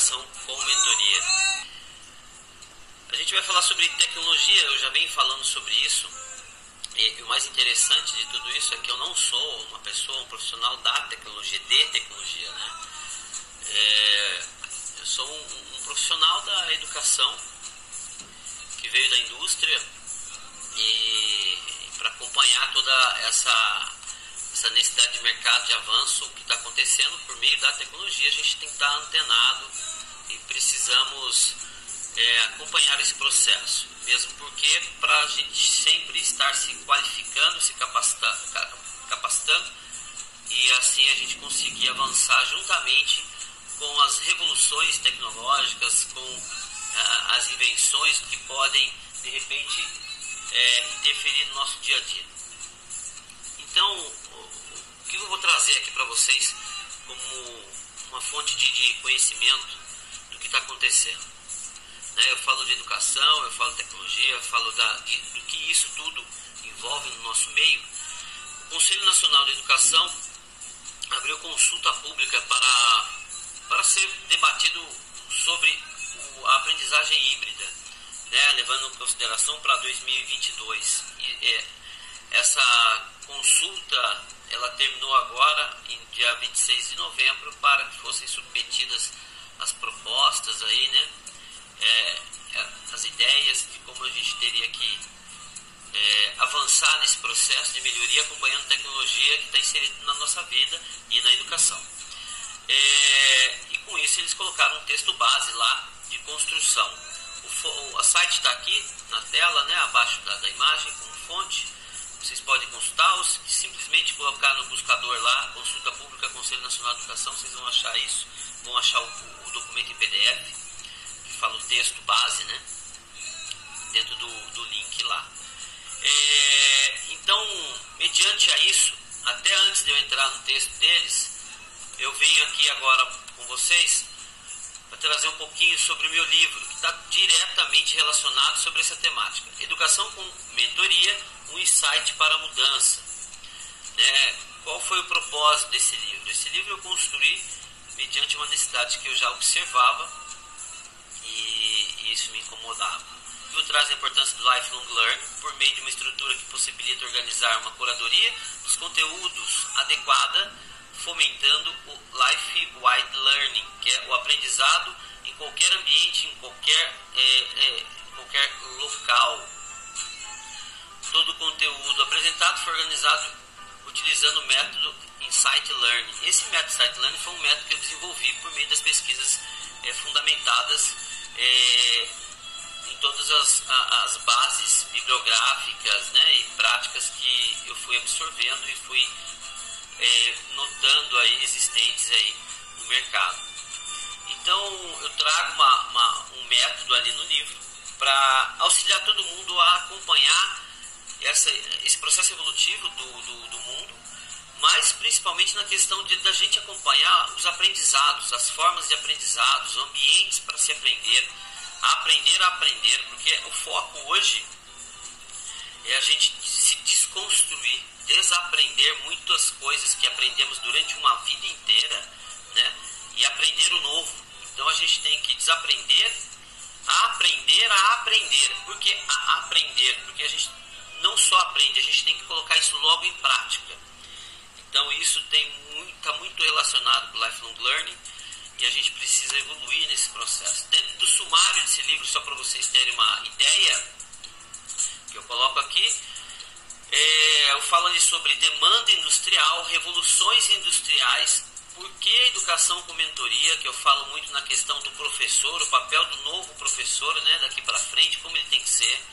educação com mentoria. A gente vai falar sobre tecnologia, eu já venho falando sobre isso. E o mais interessante de tudo isso é que eu não sou uma pessoa, um profissional da tecnologia, de tecnologia, né? É, eu sou um, um profissional da educação que veio da indústria e para acompanhar toda essa, essa necessidade de mercado de avanço que está acontecendo por meio da tecnologia, a gente tem que estar tá antenado e precisamos é, acompanhar esse processo, mesmo porque para a gente sempre estar se qualificando, se capacitando, capacitando e assim a gente conseguir avançar juntamente com as revoluções tecnológicas, com ah, as invenções que podem de repente é, interferir no nosso dia a dia. Então, o que eu vou trazer aqui para vocês como uma fonte de, de conhecimento que está acontecendo. Né? Eu falo de educação, eu falo de tecnologia, eu falo da, de, do que isso tudo envolve no nosso meio. O Conselho Nacional de Educação abriu consulta pública para, para ser debatido sobre o, a aprendizagem híbrida, né? levando em consideração para 2022. E, é, essa consulta ela terminou agora, em dia 26 de novembro, para que fossem submetidas as propostas aí, né? é, é, as ideias de como a gente teria que é, avançar nesse processo de melhoria acompanhando tecnologia que está inserida na nossa vida e na educação. É, e com isso eles colocaram um texto base lá de construção. O, o site está aqui na tela, né, abaixo da, da imagem, com fonte. Vocês podem consultar ou simplesmente colocar no buscador lá, consulta pública, Conselho Nacional de Educação, vocês vão achar isso, vão achar o, o documento em PDF fala o texto base, né? Dentro do, do link lá. É, então, mediante a isso, até antes de eu entrar no texto deles, eu venho aqui agora com vocês para trazer um pouquinho sobre o meu livro, que está diretamente relacionado sobre essa temática. Educação com mentoria, um insight para a mudança. Né? Qual foi o propósito desse livro? Esse livro eu construí mediante uma necessidade que eu já observava e isso me incomodava. O traz a importância do lifelong learning por meio de uma estrutura que possibilita organizar uma curadoria dos conteúdos adequada, fomentando o life-wide learning, que é o aprendizado em qualquer ambiente, em qualquer, é, é, qualquer local. Todo o conteúdo apresentado foi organizado utilizando o método Insight Learning. Esse método Insight Learning foi um método que eu desenvolvi por meio das pesquisas é, fundamentadas é, em todas as, as bases bibliográficas né, e práticas que eu fui absorvendo e fui é, notando aí existentes aí no mercado. Então eu trago uma, uma, um método ali no livro para auxiliar todo mundo a acompanhar essa, esse processo evolutivo do, do, do mundo mas principalmente na questão de da gente acompanhar os aprendizados, as formas de aprendizado, os ambientes para se aprender, aprender a aprender, porque o foco hoje é a gente se desconstruir, desaprender muitas coisas que aprendemos durante uma vida inteira, né? E aprender o novo. Então a gente tem que desaprender aprender a aprender. Por que a aprender? Porque a gente não só aprende, a gente tem que colocar isso logo em prática. Então isso tem muito, está muito relacionado com lifelong learning e a gente precisa evoluir nesse processo. Dentro do sumário desse livro, só para vocês terem uma ideia, que eu coloco aqui, é, eu falo ali sobre demanda industrial, revoluções industriais, por que educação com mentoria, que eu falo muito na questão do professor, o papel do novo professor, né, daqui para frente, como ele tem que ser.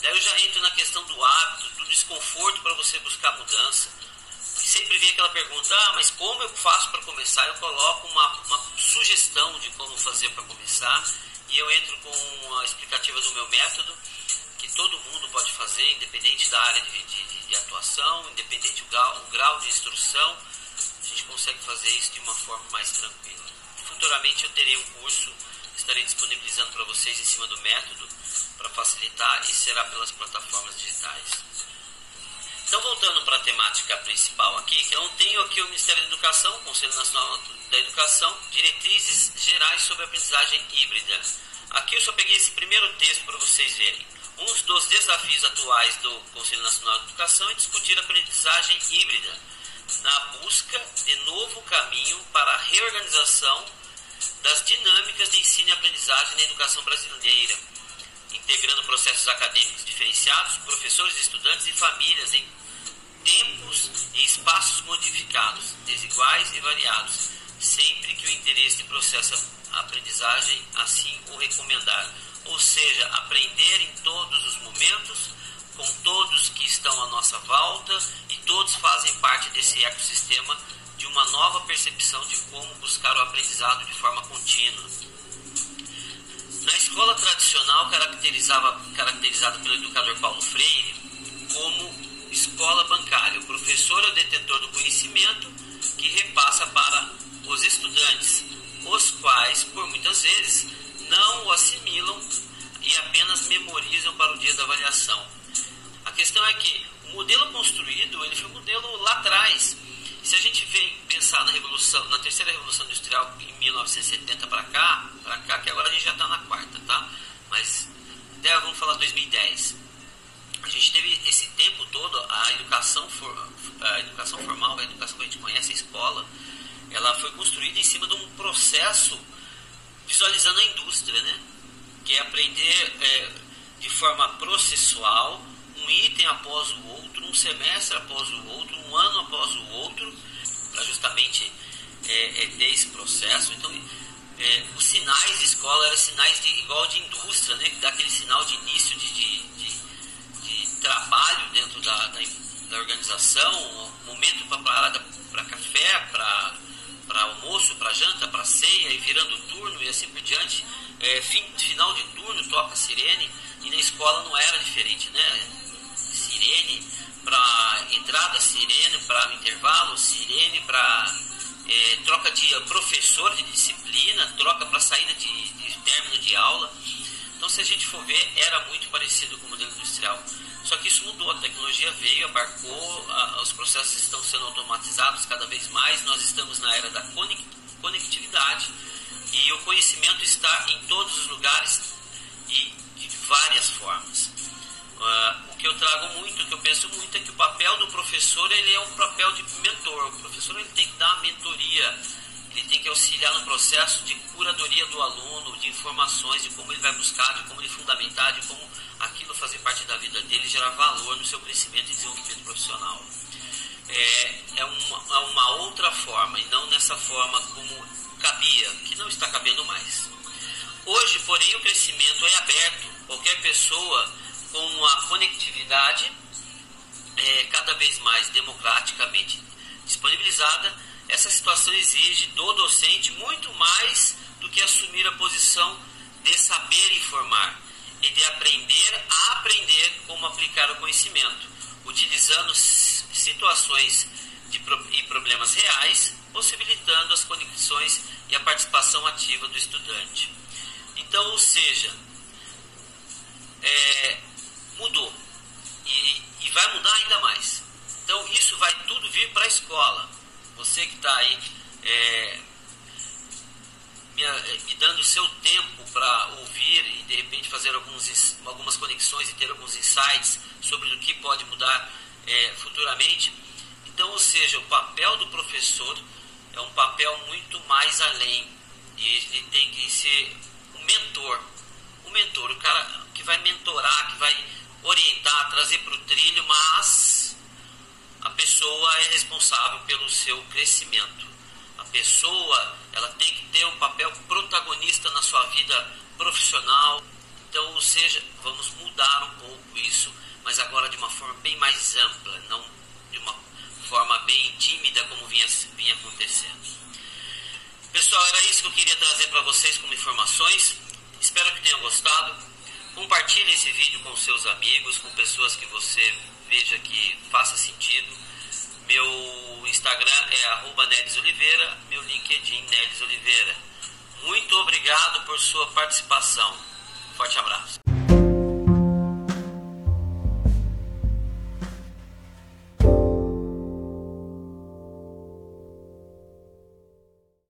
Daí eu já entro na questão do hábito, do desconforto para você buscar mudança sempre vem aquela pergunta, ah, mas como eu faço para começar? Eu coloco uma, uma sugestão de como fazer para começar e eu entro com a explicativa do meu método, que todo mundo pode fazer, independente da área de, de, de atuação, independente do grau, do grau de instrução, a gente consegue fazer isso de uma forma mais tranquila. Futuramente eu terei um curso, estarei disponibilizando para vocês em cima do método, para facilitar e será pelas plataformas digitais. Então, voltando para a temática principal aqui, eu tenho aqui o Ministério da Educação, Conselho Nacional da Educação, diretrizes gerais sobre aprendizagem híbrida. Aqui eu só peguei esse primeiro texto para vocês verem. Um dos desafios atuais do Conselho Nacional de Educação é discutir a aprendizagem híbrida, na busca de novo caminho para a reorganização das dinâmicas de ensino e aprendizagem na educação brasileira, integrando processos acadêmicos diferenciados, professores, estudantes e famílias em tempos e espaços modificados, desiguais e variados, sempre que o interesse de processo aprendizagem assim o recomendar. Ou seja, aprender em todos os momentos, com todos que estão à nossa volta e todos fazem parte desse ecossistema de uma nova percepção de como buscar o aprendizado de forma contínua. Na escola tradicional, caracterizava, caracterizada pelo educador Paulo Freire como escola bancária, o professor é o detentor do conhecimento que repassa para os estudantes, os quais, por muitas vezes, não o assimilam e apenas memorizam para o dia da avaliação. A questão é que o modelo construído ele foi um modelo lá atrás. Se a gente vem pensar na revolução, na terceira revolução industrial em 1970 para cá, para cá que agora a gente já está na quarta, tá? Mas até vamos falar 2010. Gente teve esse tempo todo a educação for, a educação formal, a educação que a gente conhece, a escola, ela foi construída em cima de um processo visualizando a indústria, né? Que é aprender é, de forma processual, um item após o outro, um semestre após o outro, um ano após o outro, para justamente é, é, ter esse processo. Então, é, os sinais de escola eram sinais de, igual de indústria, né? Que dá aquele sinal de início de, de trabalho dentro da, da, da organização, momento para café, para para almoço, para janta, para ceia e virando turno e assim por diante. É, fim, final de turno toca sirene e na escola não era diferente, né? Sirene para entrada, sirene para intervalo, sirene para é, troca de professor de disciplina, troca para saída de, de término de aula. Então, se a gente for ver, era muito parecido com o modelo industrial. Só que isso mudou, a tecnologia veio, abarcou, a, os processos estão sendo automatizados cada vez mais, nós estamos na era da conectividade e o conhecimento está em todos os lugares e de várias formas. Uh, o que eu trago muito, o que eu penso muito é que o papel do professor ele é um papel de mentor. O professor ele tem que dar mentoria, ele tem que auxiliar no processo de curadoria do aluno, de informações, de como ele vai buscar, de como ele fundamentar, de como aquilo fazer parte da vida dele, gerar valor no seu crescimento e desenvolvimento profissional. É, é, uma, é uma outra forma e não nessa forma como cabia, que não está cabendo mais. Hoje, porém, o crescimento é aberto. Qualquer pessoa com a conectividade é, cada vez mais democraticamente disponibilizada, essa situação exige do docente muito mais do que assumir a posição de saber informar e de aprender a aprender como aplicar o conhecimento, utilizando situações de, e problemas reais, possibilitando as conexões e a participação ativa do estudante. Então, ou seja, é, mudou e, e, vai mudar ainda mais. Então, isso vai tudo vir para a escola. Você que está aí é, me, eh, me dando seu tempo para ouvir e de repente fazer alguns, algumas conexões e ter alguns insights sobre o que pode mudar é, futuramente. Então, ou seja, o papel do professor é um papel muito mais além e ele tem que ser um mentor, um mentor, o cara que vai mentorar, que vai orientar, trazer para o trilho, mas pessoa é responsável pelo seu crescimento pessoa ela tem que ter um papel protagonista na sua vida profissional. Então, ou seja, vamos mudar um pouco isso, mas agora de uma forma bem mais ampla, não de uma forma bem tímida como vinha, vinha acontecendo. Pessoal, era isso que eu queria trazer para vocês como informações. Espero que tenham gostado. Compartilhe esse vídeo com seus amigos, com pessoas que você veja que faça sentido. Meu Instagram é arroba Nedes Oliveira, meu LinkedIn Nedes Oliveira. Muito obrigado por sua participação. Forte abraço.